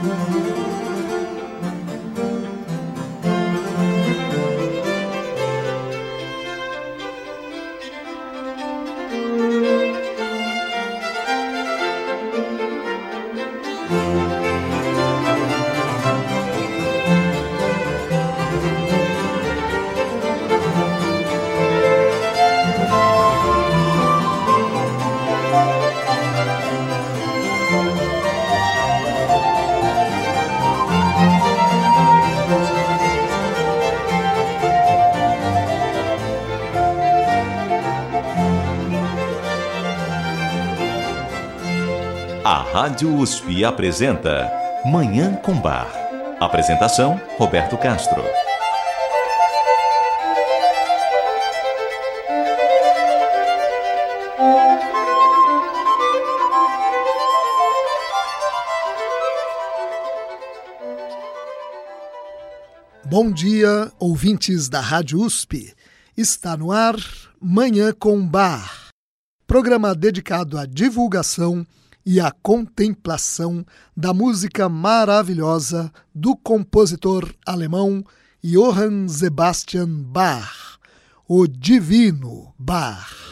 Música Rádio USP apresenta Manhã com Bar. Apresentação: Roberto Castro. Bom dia, ouvintes da Rádio USP. Está no ar Manhã com Bar, programa dedicado à divulgação e a contemplação da música maravilhosa do compositor alemão Johann Sebastian Bach, o Divino Bach.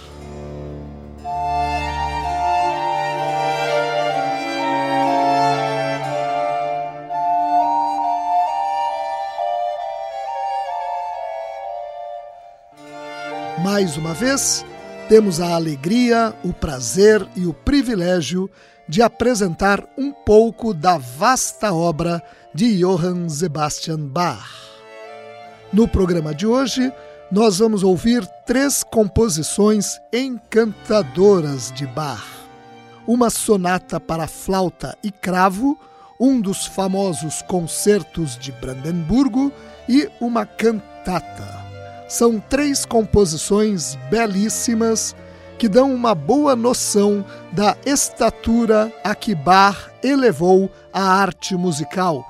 Mais uma vez, temos a alegria, o prazer e o privilégio de apresentar um pouco da vasta obra de Johann Sebastian Bach. No programa de hoje, nós vamos ouvir três composições encantadoras de Bach: uma sonata para flauta e cravo, um dos famosos concertos de Brandemburgo e uma cantata. São três composições belíssimas que dão uma boa noção da estatura a que Bach elevou a arte musical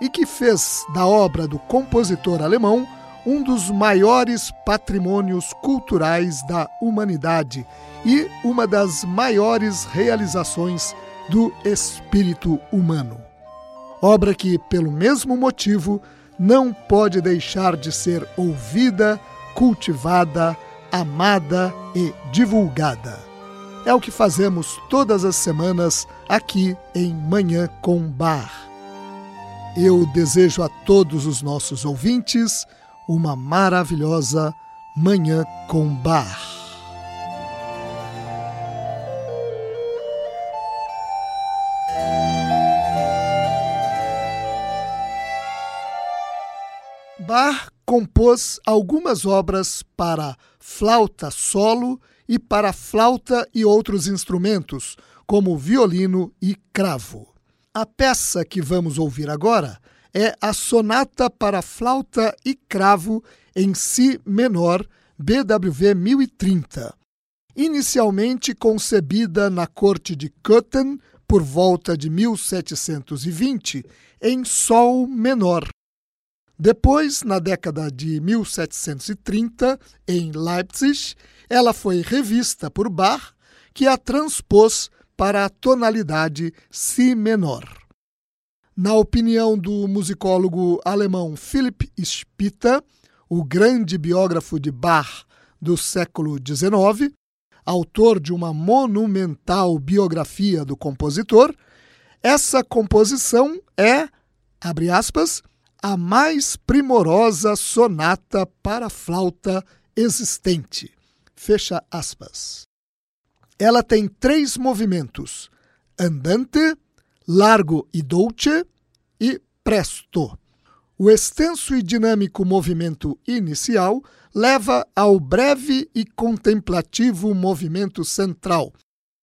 e que fez da obra do compositor alemão um dos maiores patrimônios culturais da humanidade e uma das maiores realizações do espírito humano. Obra que, pelo mesmo motivo, não pode deixar de ser ouvida, cultivada, amada e divulgada. É o que fazemos todas as semanas aqui em Manhã com Bar. Eu desejo a todos os nossos ouvintes uma maravilhosa Manhã com Bar. Bach compôs algumas obras para flauta solo e para flauta e outros instrumentos, como violino e cravo. A peça que vamos ouvir agora é a Sonata para Flauta e Cravo em Si menor, BWV 1030. Inicialmente concebida na corte de Köthen por volta de 1720, em Sol menor, depois, na década de 1730, em Leipzig, ela foi revista por Bach, que a transpôs para a tonalidade Si menor. Na opinião do musicólogo alemão Philipp Spitta, o grande biógrafo de Bach do século XIX, autor de uma monumental biografia do compositor, essa composição é, abre aspas, a mais primorosa sonata para flauta existente. Fecha aspas. Ela tem três movimentos: andante, largo e dolce e presto. O extenso e dinâmico movimento inicial leva ao breve e contemplativo movimento central,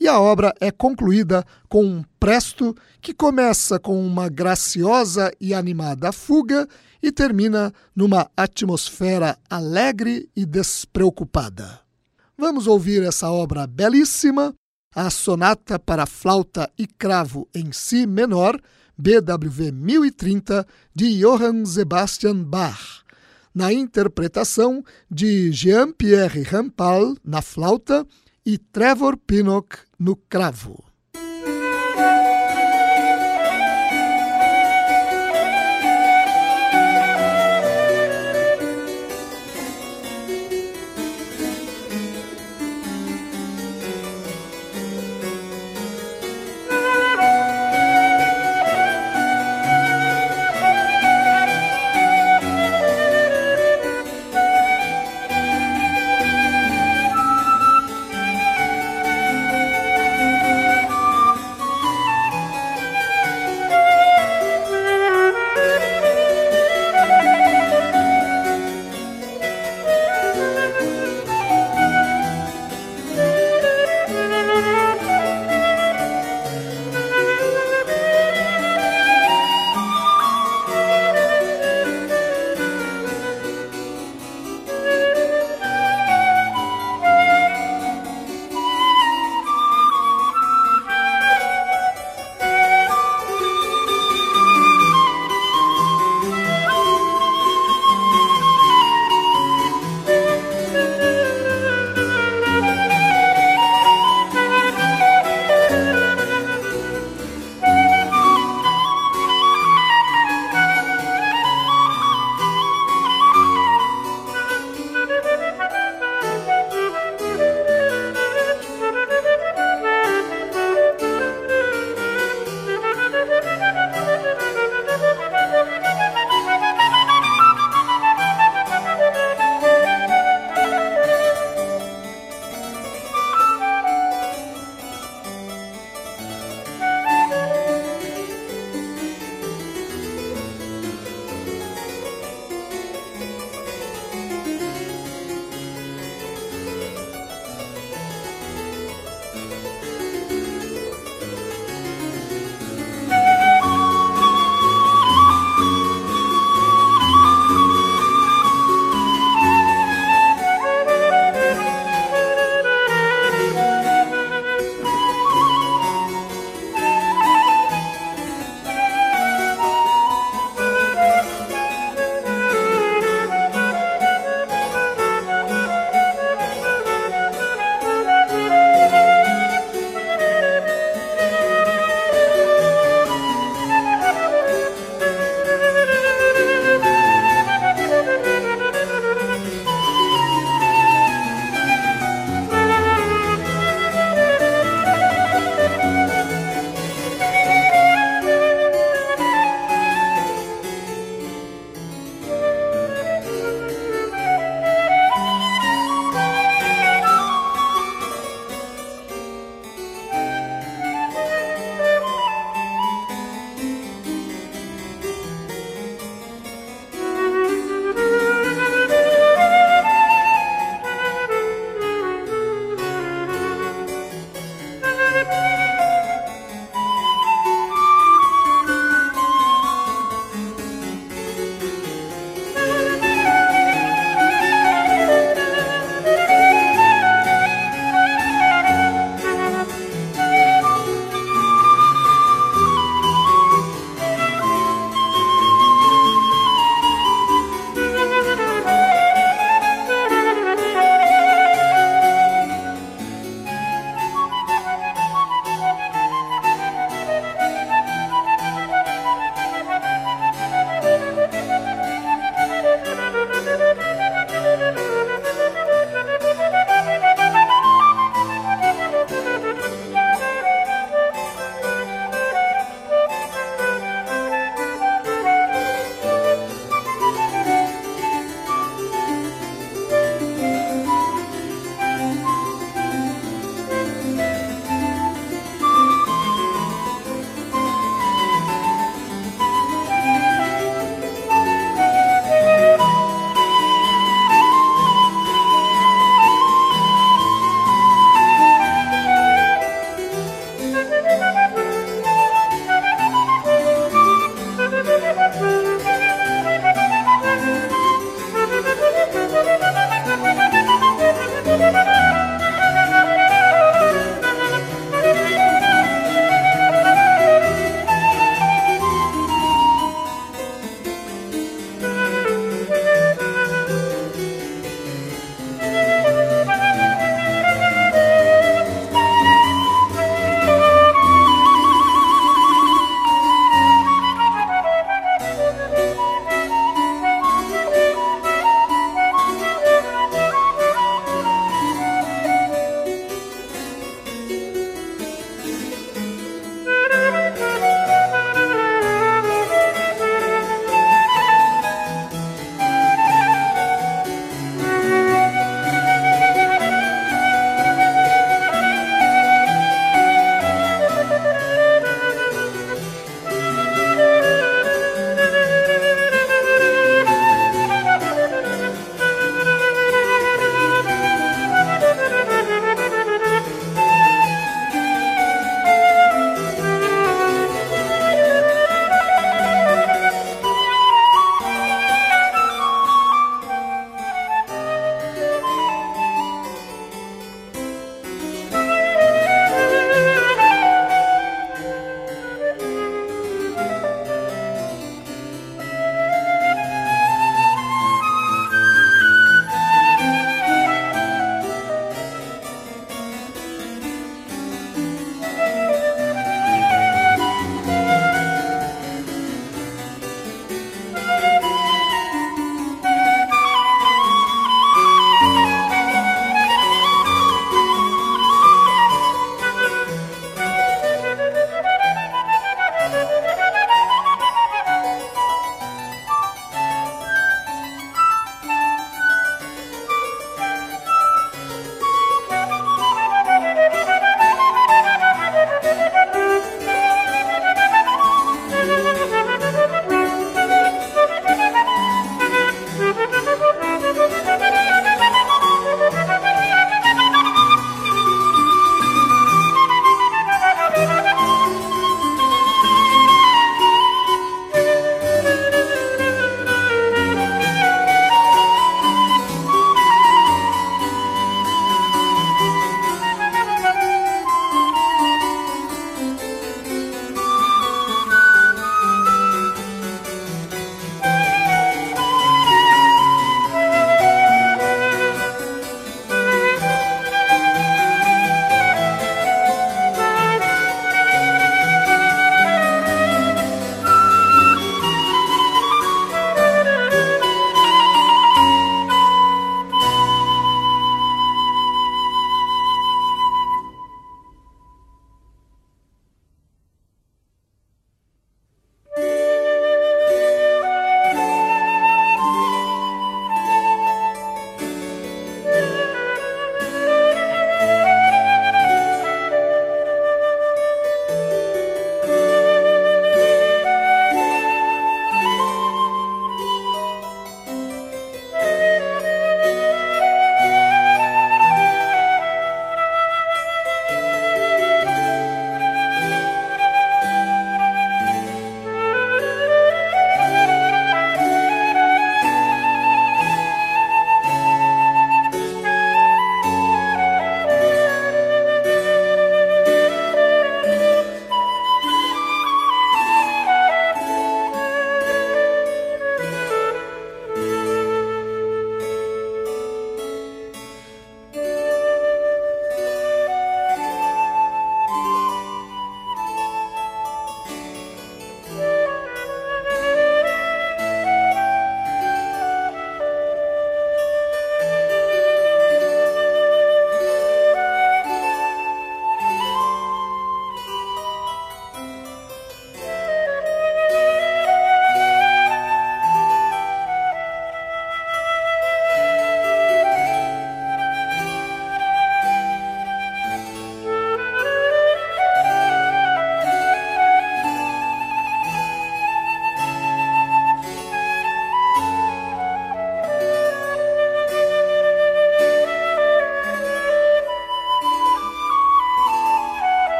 e a obra é concluída com um presto que começa com uma graciosa e animada fuga e termina numa atmosfera alegre e despreocupada. Vamos ouvir essa obra belíssima, a Sonata para Flauta e Cravo em Si menor, BWV 1030, de Johann Sebastian Bach, na interpretação de Jean-Pierre Rampal na flauta e Trevor Pinnock no cravo.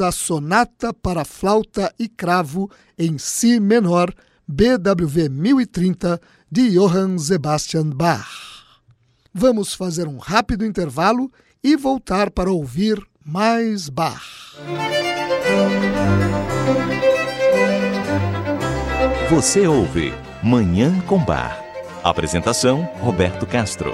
A Sonata para Flauta e Cravo em Si menor, BWV 1030, de Johann Sebastian Bach. Vamos fazer um rápido intervalo e voltar para ouvir mais Bach. Você ouve Manhã com Bar. Apresentação: Roberto Castro.